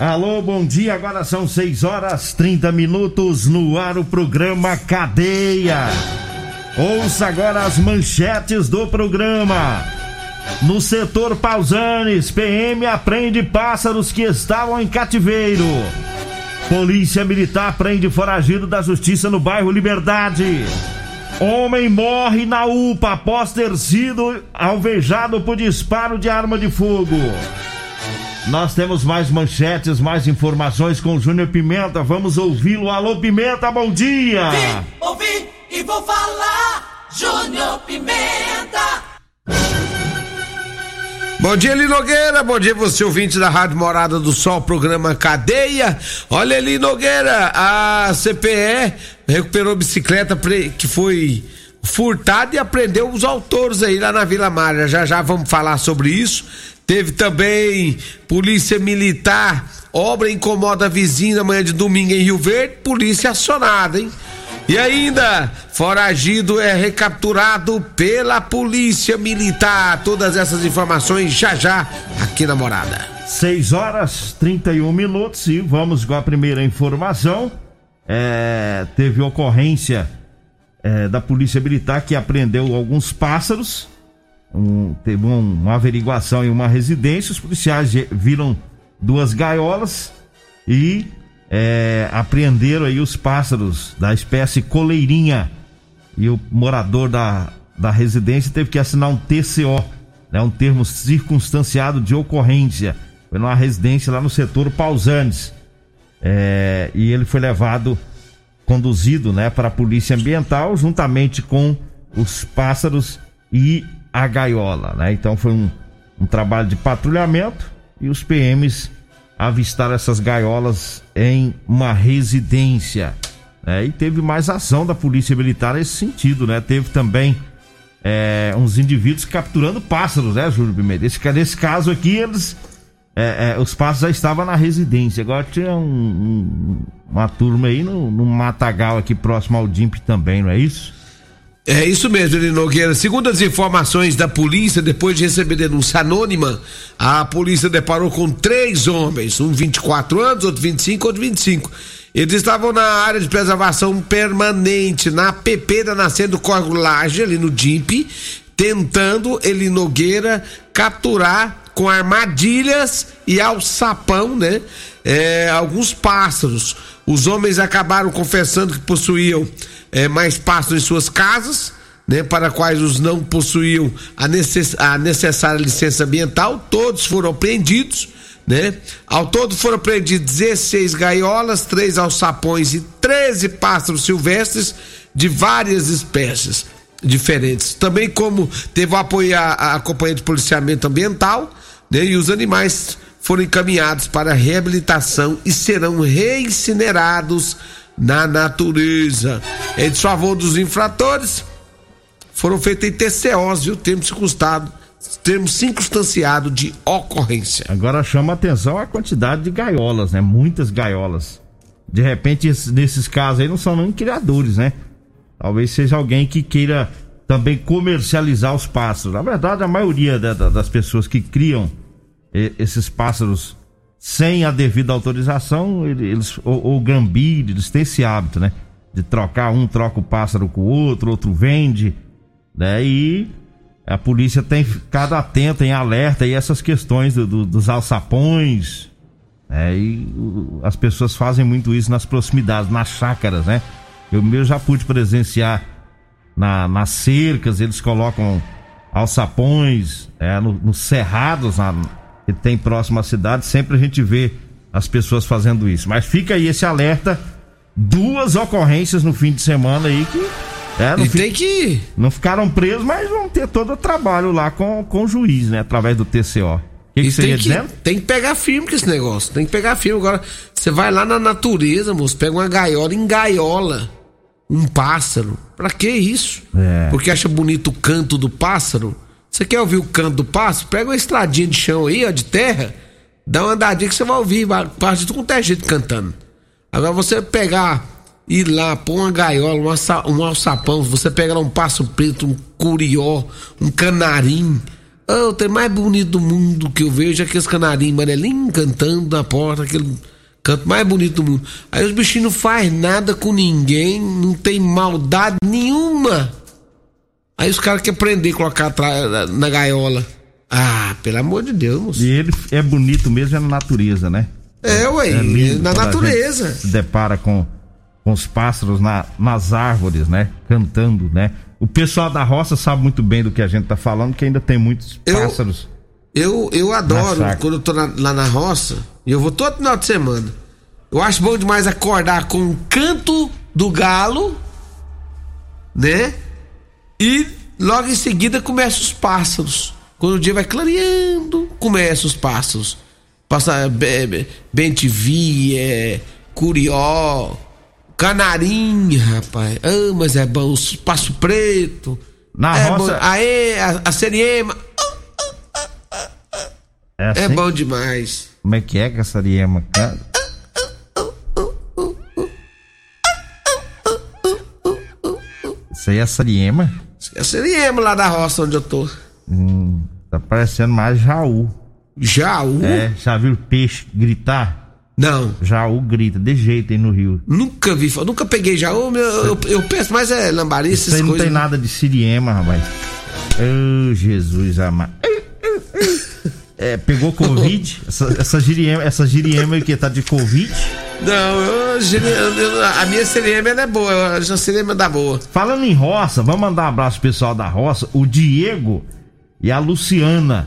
Alô, bom dia. Agora são 6 horas 30 minutos no ar o programa Cadeia. Ouça agora as manchetes do programa. No setor Pausanes, PM aprende pássaros que estavam em cativeiro. Polícia Militar prende foragido da Justiça no bairro Liberdade. Homem morre na UPA após ter sido alvejado por disparo de arma de fogo. Nós temos mais manchetes, mais informações com o Júnior Pimenta. Vamos ouvi-lo. Alô, Pimenta, bom dia! Vim, ouvi e vou falar. Júnior Pimenta. Bom dia, Eli Nogueira. Bom dia, você ouvinte da Rádio Morada do Sol, programa Cadeia. Olha, Eli Nogueira, a CPE recuperou bicicleta pre- que foi furtada e apreendeu os autores aí lá na Vila Mária. Já já vamos falar sobre isso. Teve também Polícia Militar, obra incomoda vizinho na manhã de domingo em Rio Verde, polícia acionada, hein? E ainda, foragido é recapturado pela Polícia Militar. Todas essas informações já já aqui na Morada. 6 horas 31 minutos e vamos com a primeira informação. É, teve ocorrência é, da Polícia Militar que apreendeu alguns pássaros. Um- teve um- uma averiguação em uma residência. Os policiais viram duas gaiolas e é, apreenderam aí os pássaros da espécie coleirinha. E o morador da, da residência teve que assinar um TCO, né, um termo circunstanciado de ocorrência. Foi numa residência lá no setor Pausanes. É, e ele foi levado, conduzido né, para a Polícia Ambiental, juntamente com os pássaros e a gaiola. Né? Então foi um, um trabalho de patrulhamento e os PMs avistaram essas gaiolas em uma residência. né? E teve mais ação da Polícia Militar nesse sentido, né? Teve também é, uns indivíduos capturando pássaros, né, Júlio Pimenta? Esse, nesse caso aqui, eles. É, é, os pássaros já estavam na residência. Agora tinha um- um- uma turma aí no, no Matagal, aqui próximo ao DIMP também, não é isso? É isso mesmo, Eli Nogueira. Segundo as informações da polícia, depois de receber denúncia anônima, a polícia deparou com três homens, um 24 anos, outro 25, outro 25. Eles estavam na área de preservação permanente, na PP da Nascente do Córrego Laje, ali no DIMP, tentando Eli Nogueira capturar com armadilhas e alçapão, né? é, alguns pássaros. Os homens acabaram confessando que possuíam é, mais pássaros em suas casas, né? Para quais os não possuíam a, necess- a necessária licença ambiental. Todos foram apreendidos, né? Ao todo foram apreendidos 16 gaiolas, três alçapões e 13 pássaros silvestres de várias espécies diferentes. Também como teve o apoio à, à companhia de policiamento ambiental, né? E os animais foram encaminhados para reabilitação e serão reincinerados na natureza. Em desfavor dos infratores, foram feitas TCOs, viu? Termo circunstado, termo circunstanciado de ocorrência. Agora chama atenção a quantidade de gaiolas, né? Muitas gaiolas. De repente, esses- nesses casos aí não são nem criadores, né? Talvez seja alguém que queira também comercializar os pássaros. Na verdade, a maioria da- da- das pessoas que criam esses pássaros sem a devida autorização, ele- eles, ou, ou gambira, eles têm esse hábito, né? De trocar, um troca o pássaro com o outro, outro vende, né? E a polícia tem ficado atenta, em alerta aí essas questões do- do- dos alçapões, né? E o- as pessoas fazem muito isso nas proximidades, nas chácaras, né? Eu mesmo já pude presenciar na- nas cercas, eles colocam alçapões, é, no- nos cerrados na- que tem próximo à cidade, sempre a gente vê as pessoas fazendo isso. Mas fica aí esse alerta, duas ocorrências no fim de semana aí que é, não, E tem que. não ficaram presos, mas vão ter todo o trabalho lá com, com o juiz, né? Através do TCO. O que, que você tem ia que, tem que pegar firme com esse negócio. Tem que pegar firme. Agora, você vai lá na natureza, moço, pega uma gaiola, engaiola um pássaro. Pra que isso? É. Porque acha bonito o canto do pássaro? Você quer ouvir o canto do pássaro? Pega uma estradinha de chão aí, ó, de terra, dá uma andadinha que você vai ouvir tudo quanto é jeito cantando. Agora você pegar, ir lá, pôr uma gaiola, um, um alçapão, você pega lá um pássaro preto, um curió, um canarim. Oh, o trem mais bonito do mundo que eu vejo é aqueles canarinhos amarelinhos cantando na porta, aquele canto mais bonito do mundo. Aí os bichinhos não faz nada com ninguém, não tem maldade nenhuma. Aí os caras querem prender, colocar atrás, na- na gaiola. Ah, pelo amor de Deus, moço. E ele é bonito mesmo é na natureza, né? É, ué, É lindo na natureza. Se depara com, com os pássaros na- nas árvores, né? Cantando, né? O pessoal da roça sabe muito bem do que a gente tá falando, que ainda tem muitos Eu- pássaros. Eu, eu adoro quando eu tô na- lá na roça, e eu vou todo final de semana. Eu acho bom demais acordar com o canto do galo, né? E logo em seguida começam os pássaros. Quando o dia vai clareando, começam os pássaros. Passa be- bentivi, é, curió, canarim, rapaz. Ah, mas é bom, os passo preto. Na é roça- Bom. Aê, a, a seriema. É, É assim? bom demais. Como é que é que essa ariema canta? Isso aí é sariema? É seriema lá da roça onde eu tô. Hum, tá parecendo mais Jaú. Jaú? É, já viu peixe gritar? Não. Jaú grita, de jeito aí no rio. Nunca vi, nunca peguei jaú. meu, Eu, eu penso mais é lambari, essas aí não coisas. tem nada de siriema, rapaz. Ô, Jesus amado. É, pegou Covid? Essa, essa giriema, essa giriema que tá de Covid? Não, eu, a minha ela é boa, a seriema da boa. Falando em roça, vamos mandar um abraço pro pessoal da roça. O Diego e a Luciana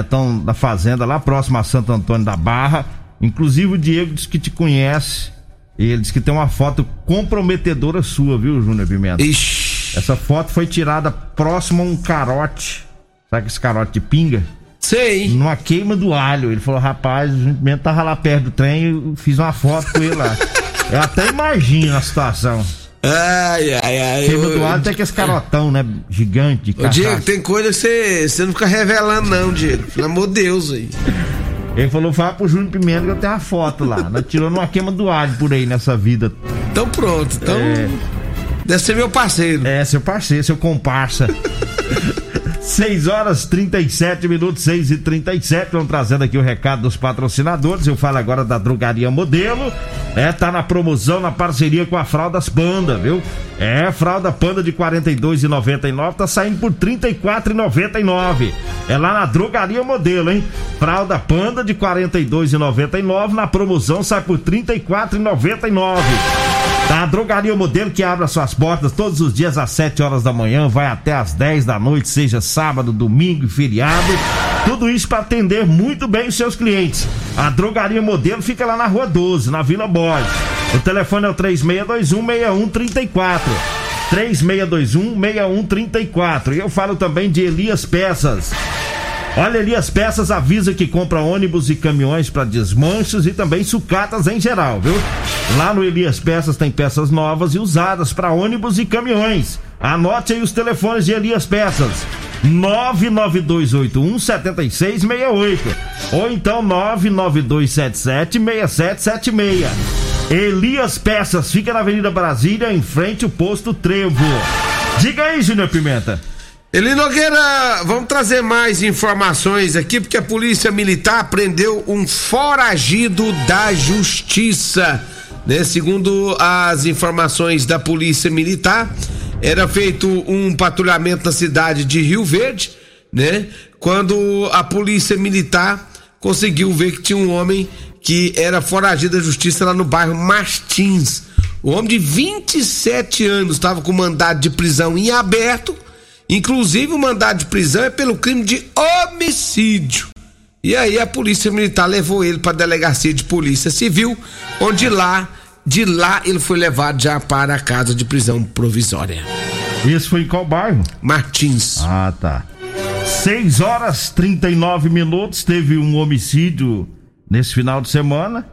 estão na fazenda lá próximo a Santo Antônio da Barra. Inclusive o Diego disse que te conhece. E ele disse que tem uma foto comprometedora sua, viu, Júnior Pimenta? Ixi. Essa foto foi tirada próximo a um carote. Sabe esse carote de pinga? Sei. Numa queima do alho. Ele falou, rapaz, o Pimenta tava lá perto do trem eu fiz uma foto com ele lá. Eu até imagino a situação. Ai, ai, ai. Queima eu- do alho tem aqueles carotão, né? Gigante Ô. Diego, tem coisa que você, você não fica revelando, não, Diego. Pelo amor de Deus aí. Ele falou, fala pro Júnior Pimenta que eu tenho uma foto lá. Nós tirou numa queima do alho por aí nessa vida. Então pronto. Então. É. Deve ser meu parceiro. É, seu parceiro, seu comparsa. 6 horas 37 minutos, 6 e 37 Vamos trazendo aqui o recado dos patrocinadores. Eu falo agora da Drogaria Modelo. É, tá na promoção, na parceria com a Fraldas Panda, viu? É, fralda Panda de R$ 42,99 tá saindo por R$ 34,99. É lá na Drogaria Modelo, hein? Fralda Panda de R$ 42,99 na promoção sai por R$ 34,99. A Drogaria Modelo que abre as suas portas todos os dias às 7 horas da manhã, vai até às 10 da noite, seja sábado, domingo e feriado. Tudo isso para atender muito bem os seus clientes. A Drogaria Modelo fica lá na Rua 12, na Vila Borges. O telefone é o 3621-6134. 3621-6134. E eu falo também de Elias Peças. Olha ali as peças avisa que compra ônibus e caminhões para desmanchos e também sucatas em geral, viu? Lá no Elias Peças tem peças novas e usadas para ônibus e caminhões. Anote aí os telefones de Elias Peças. 99281 7668 ou então 99277 6776. Elias Peças fica na Avenida Brasília, em frente ao posto Trevo. Diga aí, Júnior Pimenta. Eli Nogueira, vamos trazer mais informações aqui, porque a Polícia Militar prendeu um foragido da Justiça. Né? Segundo as informações da Polícia Militar, era feito um patrulhamento na cidade de Rio Verde, né? Quando a Polícia Militar conseguiu ver que tinha um homem que era foragido da justiça lá no bairro Martins. O homem de 27 anos estava com mandado de prisão em aberto. Inclusive, o mandado de prisão é pelo crime de homicídio. E aí a polícia militar levou ele para a delegacia de polícia civil, onde lá, de lá ele foi levado já para a casa de prisão provisória. Esse foi em qual bairro? Martins. Ah, tá. 6 horas 39 minutos, teve um homicídio nesse final de semana.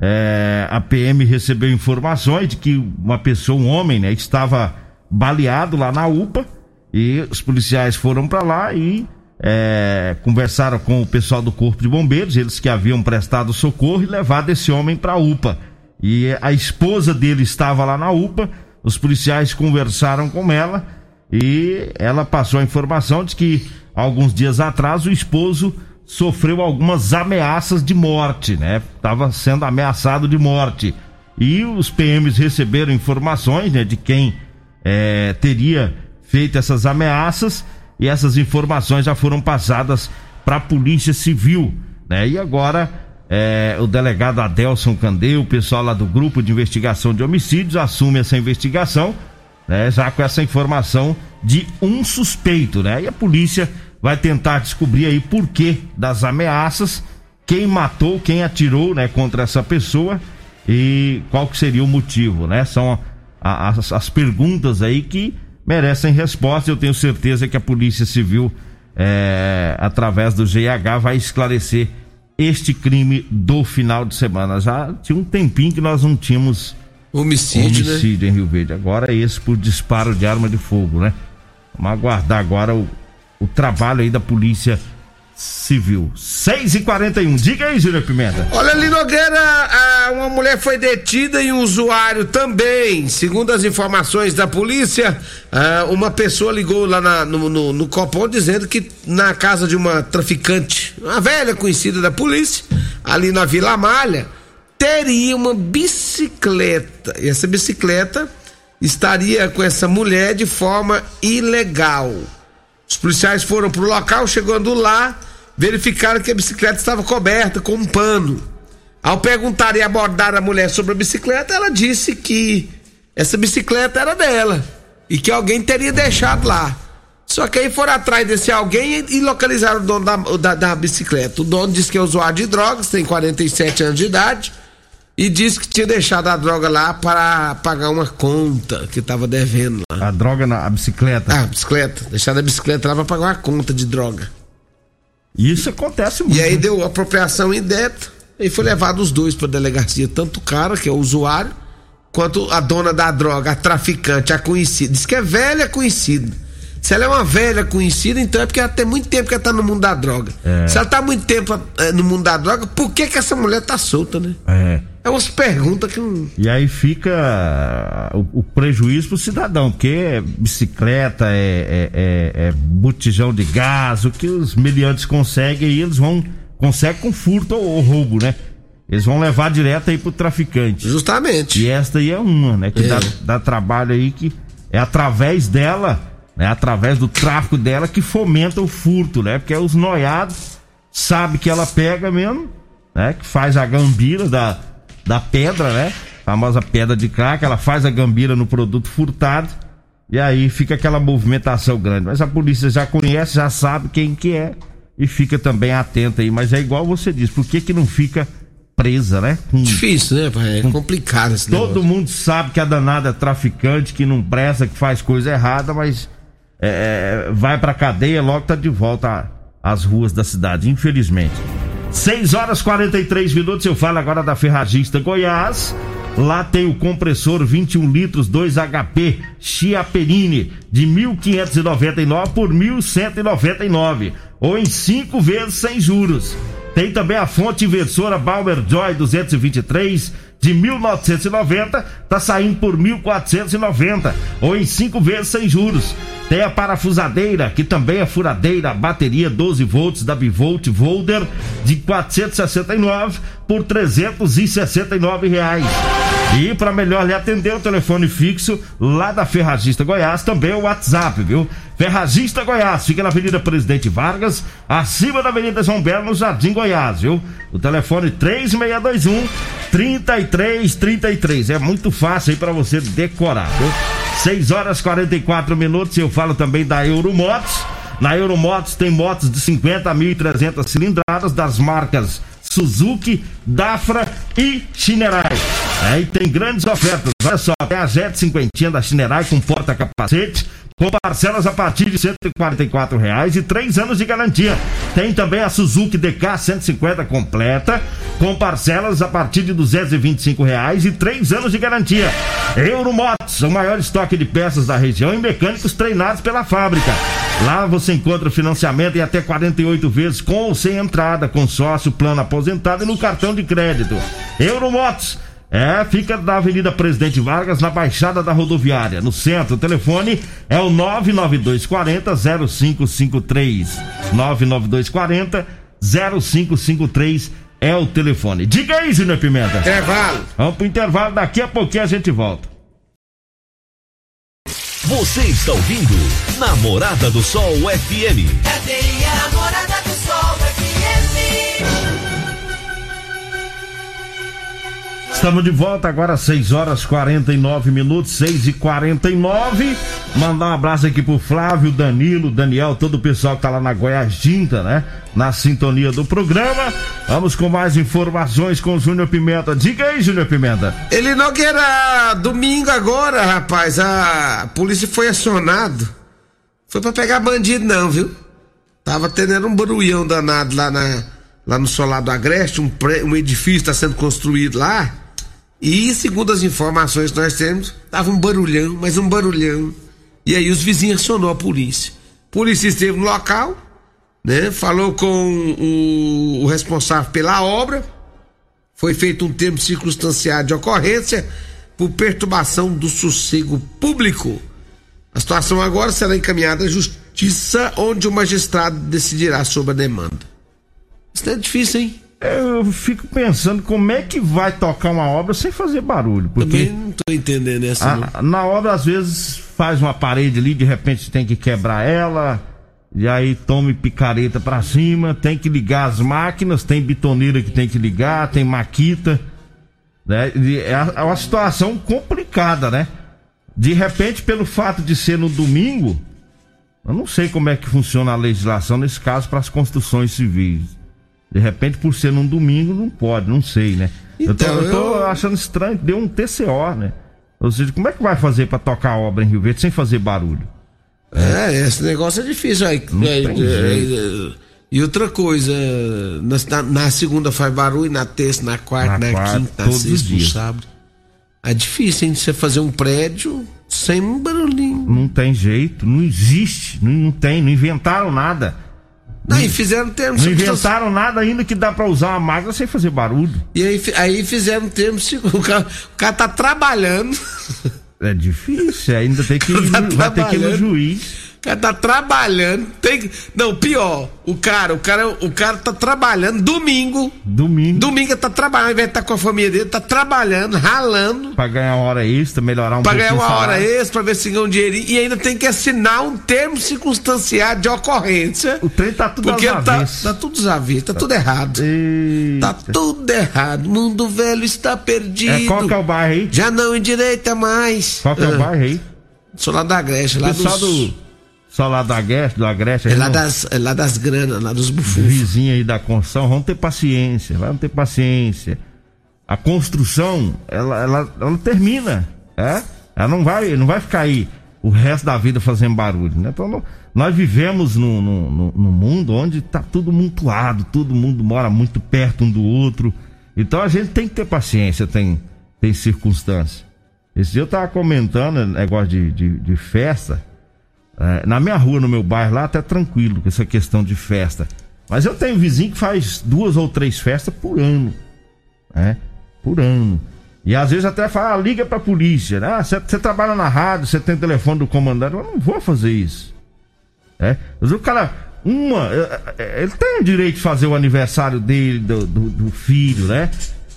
É, a PM recebeu informações de que uma pessoa, um homem, né, estava baleado lá na UPA e os policiais foram para lá e é, conversaram com o pessoal do Corpo de Bombeiros, eles que haviam prestado socorro e levado esse homem para a UPA. E a esposa dele estava lá na UPA, os policiais conversaram com ela e ela passou a informação de que alguns dias atrás o esposo sofreu algumas ameaças de morte, né? Estava sendo ameaçado de morte. E os PMs receberam informações né, de quem é, teria feito essas ameaças e essas informações já foram passadas para a Polícia Civil, né? E agora é, o delegado Adelson Candeu, o pessoal lá do grupo de investigação de homicídios, assume essa investigação, né? Já com essa informação de um suspeito, né? E a polícia vai tentar descobrir aí por que das ameaças, quem matou, quem atirou, né, contra essa pessoa e qual que seria o motivo, né? São as, as perguntas aí que merecem resposta. Eu tenho certeza que a Polícia Civil, é, através do GH, vai esclarecer este crime do final de semana. Já tinha um tempinho que nós não tínhamos homicídio, homicídio né? em Rio Verde. Agora é esse por disparo de arma de fogo, né? Vamos aguardar agora o, o trabalho aí da Polícia Civil. 6 e 41 Diga aí, Júnior Pimenta. Olha ali, Nogueira, uma mulher foi detida e um usuário também. Segundo as informações da polícia, uma pessoa ligou lá no, no, no Copom dizendo que na casa de uma traficante, uma velha conhecida da polícia, ali na Vila Malha, teria uma bicicleta. E essa bicicleta estaria com essa mulher de forma ilegal. Os policiais foram pro local, chegando lá, verificaram que a bicicleta estava coberta com um pano. Ao perguntar e abordar a mulher sobre a bicicleta, ela disse que essa bicicleta era dela e que alguém teria deixado lá. Só que aí foram atrás desse alguém e localizaram o dono da, da, da bicicleta. O dono disse que é usuário de drogas, tem 47 anos de idade e disse que tinha deixado a droga lá para pagar uma conta que estava devendo lá. A droga na a bicicleta? Ah, a bicicleta. Deixado a bicicleta lá para pagar uma conta de droga. Isso acontece muito. E aí deu apropriação indébita e foi levado os dois para delegacia, tanto o cara, que é o usuário, quanto a dona da droga, a traficante, a conhecida. Diz que é velha conhecida. Se ela é uma velha conhecida, então é porque ela tem muito tempo que ela tá no mundo da droga. É. Se ela tá muito tempo é, no mundo da droga, por que que essa mulher tá solta, né? É. É umas perguntas que não. E aí fica o, o prejuízo pro cidadão, porque é bicicleta, é, é, é, é botijão de gás, o que os meliantes conseguem aí, eles vão. Conseguem com furto ou, ou roubo, né? Eles vão levar direto aí pro traficante. Justamente. E esta aí é uma, né? Que é. dá, dá trabalho aí que é através dela, né? Através do tráfico dela que fomenta o furto, né? Porque os noiados sabe que ela pega mesmo, né? Que faz a gambira da, da pedra, né? A famosa pedra de crack, ela faz a gambira no produto furtado e aí fica aquela movimentação grande. Mas a polícia já conhece, já sabe quem que é e fica também atenta aí. Mas é igual você disse, por que que não fica presa, né? Com, Difícil, né? Pai? É com, complicado esse Todo negócio. mundo sabe que a danada é traficante, que não presta, que faz coisa errada, mas é, é vai pra cadeia, logo tá de volta às ruas da cidade, infelizmente. 6 horas 43 minutos. Eu falo agora da Ferragista Goiás. Lá tem o compressor 21 litros 2 HP Chiaperini de 1.599 por 1.199 ou em cinco vezes sem juros. Tem também a fonte inversora Bauer Joy 223 de 1990, tá saindo por 1490 ou em cinco vezes sem juros. Tem a parafusadeira, que também é furadeira, bateria 12 volts da Bivolt Volder de 469 por 369 reais. E para melhor lhe atender o telefone fixo lá da Ferragista Goiás, também o WhatsApp, viu? Ferragista Goiás, fica na Avenida Presidente Vargas, acima da Avenida João Belo, no Jardim Goiás, viu? O telefone 3621 3333. É muito fácil aí para você decorar, viu? 6 horas 44 minutos. Eu falo também da Euromotos. Na Euromotos tem motos de 50 a 1.300 cilindradas das marcas Suzuki, Dafra e Shinerai. Aí tem grandes ofertas. Olha só, tem a Jet 50 da Shinerai com porta-capacete com parcelas a partir de 144 reais e três anos de garantia. Tem também a Suzuki DK 150 completa, com parcelas a partir de 225 reais e três anos de garantia. Euromotos, o maior estoque de peças da região e mecânicos treinados pela fábrica. Lá você encontra financiamento em até 48 vezes com ou sem entrada, com sócio, plano aposentado e no cartão de crédito. Euromotos é, fica na Avenida Presidente Vargas, na Baixada da Rodoviária, no centro. O telefone é o 99240 0553. 99240 0553 é o telefone. Diga aí, Júnior Pimenta. Intervalo. Vamos pro intervalo, daqui a pouquinho a gente volta. Você está ouvindo Namorada do Sol FM. Cadê a namorada Estamos de volta agora, 6 horas 49 minutos, 6 e 49 Mandar um abraço aqui pro Flávio, Danilo, Daniel, todo o pessoal que tá lá na Goiás Tinta, né? Na sintonia do programa. Vamos com mais informações com o Júnior Pimenta. Diga aí, Júnior Pimenta. Ele não que era domingo agora, rapaz. A polícia foi acionado. Foi pra pegar bandido, não, viu? Tava tendo um barulhão danado lá, na, lá no solar do Agreste. Um, pré- um edifício está sendo construído lá. E segundo as informações que nós temos, tava um barulhão, mas um barulhão. E aí os vizinhos acionou a polícia. A polícia esteve no local, né? Falou com o, o responsável pela obra. Foi feito um termo circunstanciado de ocorrência por perturbação do sossego público. A situação agora será encaminhada à justiça, onde o magistrado decidirá sobre a demanda. Isso é difícil, hein? Eu fico pensando como é que vai tocar uma obra sem fazer barulho. Porque Também não tô entendendo essa. a- na obra, às vezes, faz uma parede ali, de repente tem que quebrar ela. E aí tome picareta pra cima, tem que ligar as máquinas, tem bitoneira que tem que ligar, tem maquita. Né? E É é uma situação complicada, né? De repente, pelo fato de ser no domingo, eu não sei como é que funciona a legislação nesse caso para as construções civis. De repente, por ser num domingo, não pode, não sei, né? eu, tô, Então, eu tô eu- achando estranho, deu um TCO, né? Ou seja, como é que vai fazer para tocar a obra em Rio Verde sem fazer barulho? É, esse negócio é difícil. Aí, Não é, tem é, é, e outra coisa, na, na- segunda faz barulho, na terça, na quarta, Na na, quarta, quinta, na sexta, no sábado. É difícil, hein? Você fazer um prédio sem um barulhinho. Não tem jeito, não existe, não, não tem, não inventaram nada. Aí fizeram termo Não inventaram nada ainda que dá para usar uma máquina sem fazer barulho. E aí, aí fizeram termo circun- o cara, o cara tá trabalhando. É difícil, ainda tem que ir, Tá vai ter que ir no juiz. Cara tá trabalhando. Tem Não, pior. O cara, o cara, o cara tá trabalhando domingo. Domingo, Domingo tá trabalhando, ao invés de estar com a família dele, tá trabalhando, ralando. para ganhar uma hora extra, melhorar um Pra ganhar pouquinho uma hora extra, pra ver se ganha um dinheirinho. E ainda tem que assinar um termo circunstanciado de ocorrência. O trem tá tudo Porque às tá, tá tudo desaviso, tá tudo errado. Eita. Tá tudo errado. Mundo velho está perdido. É, qual que é o bairro aí? Já não endireita mais. Qual que é o Ah, bairro aí? Sou lá da Grecha, lá Pessoal dos... do. Só lá do Agreste, É lá não- das, é lá das granas, lá dos bufufos. vizinho aí da construção, vamos ter paciência, vamos ter paciência. A construção, ela, ela, ela termina, é? Ela não vai, não vai ficar aí o resto da vida fazendo barulho, né? Então, não- nós vivemos num no, mundo onde tá tudo mutuado, todo mundo mora muito perto um do outro. Então a gente tem que ter paciência, tem. tem circunstância. Esse dia eu tava comentando negócio de, de, de festa. É, na minha rua, no meu bairro lá, até tranquilo com essa questão de festa. Mas eu tenho vizinho que faz duas ou três festas por ano. Né? Por ano. E às vezes até fala, ah, liga pra polícia. Ah, você trabalha na rádio, você tem telefone do comandante. Eu não vou fazer isso. É? Mas o cara, uma. é, é, Ele tem o direito de fazer o aniversário dele, do, do, do filho, né?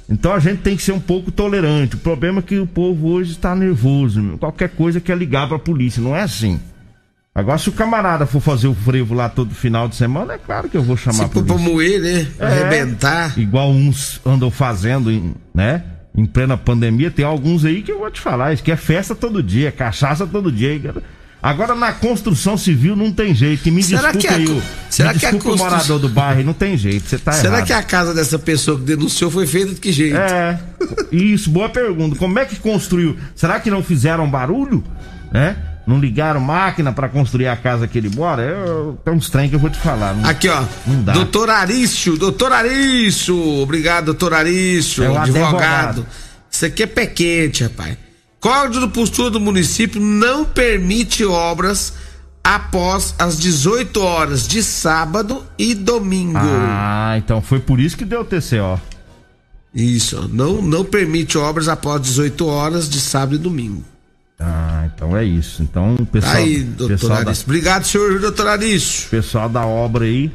Então a gente tem que ser um pouco tolerante. O problema é que o povo hoje está nervoso. meu. Qualquer coisa quer ligar pra polícia. Não é assim. Agora, se o camarada for fazer o frevo lá todo final de semana, é claro que eu vou chamar Se a for polícia. pra moer, né? É, Arrebentar. Igual uns andam fazendo, em- né? Em plena pandemia, tem alguns aí que eu vou te falar, isso que é festa todo dia, é cachaça todo dia. Agora na construção civil não tem jeito. E me Será desculpa que a será me que a desculpa o morador do bairro, não tem jeito, você tá Será errado. que a casa dessa pessoa que denunciou foi feita de que jeito? É, isso, boa pergunta. Como é que construiu? Será que não fizeram barulho? Né? Não ligaram máquina pra construir a casa que ele mora? Tem uns trem que eu vou te falar. Não- Aqui, ó. Não dá. Doutor Arício, doutor Arício. Obrigado, doutor Arício. É o advogado. advogado. Isso aqui é pé quente, rapaz. Código de postura do município não permite obras após as 18 horas de sábado e domingo. Ah, então foi por isso que deu TCO. Isso, ó. Não, não permite obras após 18 horas de sábado e domingo. Ah, então é isso. Então o pessoal, Aí, doutor pessoal, da. Obrigado, senhor doutor Arício. pessoal da obra aí,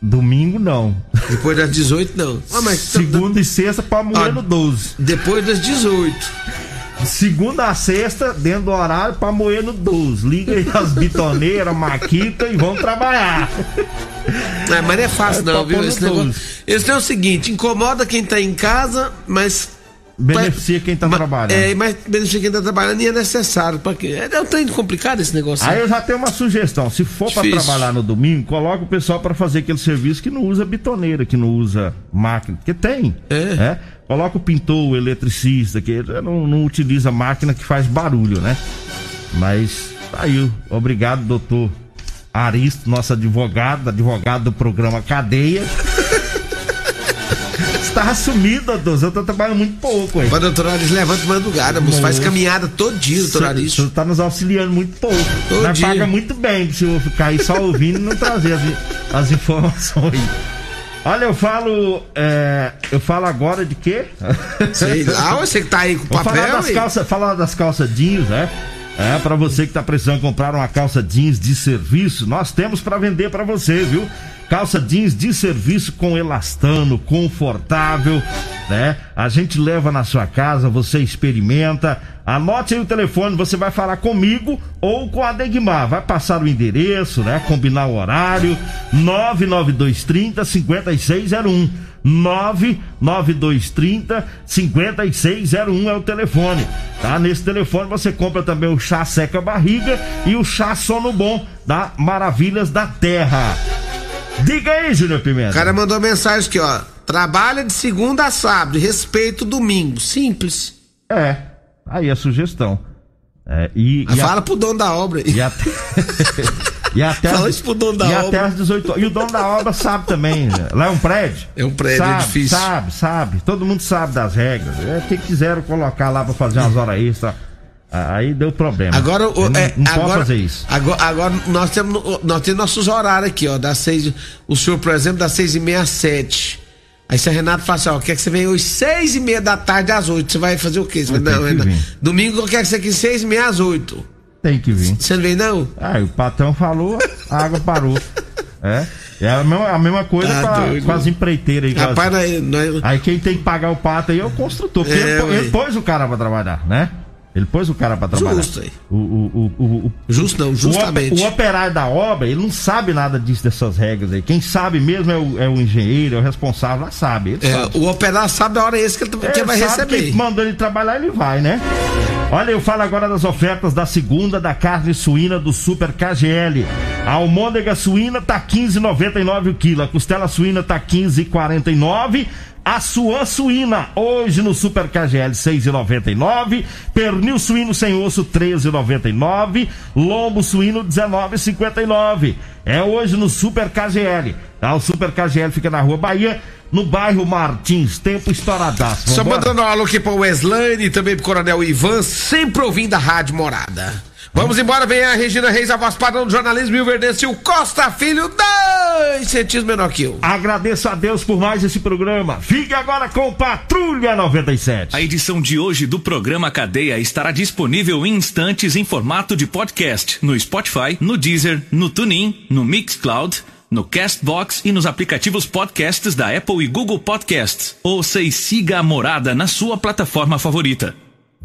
domingo não. Depois das 18, não. Ah, mas Segunda e sexta pra moer Ah. no 12. depois das 18. Segunda a sexta, dentro do horário, pra moer no 12. Liga aí as bitoneiras, maquita e vamos trabalhar. É, mas não é fácil, É não, pra viu? Esse negócio. Esse é o seguinte: incomoda quem tá em casa, mas. Beneficia quem tá ma- trabalhando. É, mas beneficia quem tá trabalhando e é necessário. Pra quê? É, é um complicado esse negócio. Aí eu já tenho uma sugestão. Se for Difícil. trabalhar no domingo, coloca o pessoal pra fazer aquele serviço que não usa bitoneira, que não usa máquina. Porque tem. É. Coloca o pintor, o eletricista, que não, não utiliza máquina que faz barulho, né? Mas tá aí, obrigado, doutor Aristo, nosso advogado, advogado do programa Cadeia. Está assumido, doutor. Eu tô trabalhando muito pouco, aí. Mas doutor Aris levanta madrugada, moço, faz caminhada todo dia, doutor Aris. tá nos auxiliando muito pouco. Todo Nós dia. paga muito bem se eu ficar aí só ouvindo e não trazer as, as informações. Olha, eu falo. é, eu falo agora de quê? Sei lá, você que tá aí com o Vou falar papel. das hein? calças, falar das calças jeans, né? É, para você que tá precisando comprar uma calça jeans de serviço, nós temos para vender para você, viu? Calça jeans de serviço com elastano, confortável, né? A gente leva na sua casa, você experimenta. Anote aí o telefone, você vai falar comigo ou com a Degmar. Vai passar o endereço, né? Combinar o horário. 99230 5601. 99230 5601 é o telefone, tá? Nesse telefone você compra também o chá seca barriga e o chá sono bom da Maravilhas da Terra. Diga aí, Júnior Pimenta. O cara mandou mensagem aqui, ó. Trabalha de segunda a sábado, e respeita o domingo. Simples. É, aí a sugestão. É, e, e, a- Fala pro dono da obra aí. e até e até Fala isso pro dono da e obra. até às 18 horas. E o dono da obra sabe também. né? Lá é um prédio. É um prédio, é sabe, difícil. Sabe, sabe. Todo mundo sabe das regras. É que quiseram colocar lá pra fazer umas horas extras. a- Aí deu problema. Agora, o- não, é, não pode agora, fazer isso. Agora, agora nós temos nós temos nossos horários aqui, ó, das seis, o senhor, por exemplo, das seis e meia às sete. Aí se a Renato fala assim, ó, quer que você venha hoje seis e meia da tarde às oito, você vai fazer o quê? Vai, não, vir. Domingo eu quero que você aqui seis e meia às oito. Tem que vir. Você não vem não? Ah, o patrão falou, a água parou. É. É a mesma, a mesma coisa Tá com, as empreiteiras aí. com as- Rapaz, nós, nós- Aí quem tem que pagar o pato aí é o construtor. Porque É, ele, ele pôs o cara pra trabalhar, né? Ele pôs o cara pra trabalhar. Justo aí. O, o, o, o, o, Justo não, justamente. o operário da obra, ele não sabe nada disso, dessas regras aí. Quem sabe mesmo é o, é o engenheiro, é o responsável, lá sabe. É, sabe. o operário sabe a hora esse que ele, que ele vai receber. que mandando ele trabalhar, ele vai, né? Olha, eu falo agora das ofertas da segunda da carne suína do Super KGL. A almôndega suína tá 15,99 o quilo, a costela suína tá 15,49, A suã suína, hoje no Super KGL 6,99. Pernil suíno sem osso 13,99. Lombo suíno 19,59. É hoje no Super KGL. Tá? O Super KGL fica na Rua Bahia, no bairro Martins. Tempo estouradaço. Só mandando um alô aqui pro Weslane e também pro Coronel Ivan, sempre ouvindo a Rádio Morada. Vamos embora, vem a Regina Reis, a voz padrão do jornalismo, e o Verdense, o Costa Filho, dois centímetros menor que eu. Agradeço a Deus por mais esse programa. Fique agora com Patrulha 97. A edição de hoje do programa Cadeia estará disponível em instantes em formato de podcast no Spotify, no Deezer, no TuneIn, no Mixcloud, no Castbox e nos aplicativos podcasts da Apple e Google Podcasts. Ouça e siga a Morada na sua plataforma favorita.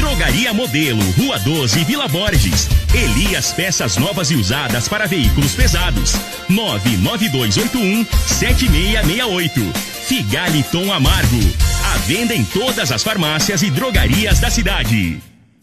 Drogaria Modelo, Rua 12, Vila Borges. Elias Peças Novas e Usadas para Veículos Pesados. 99281-7668. Figaliton Amargo. A venda em todas as farmácias e drogarias da cidade.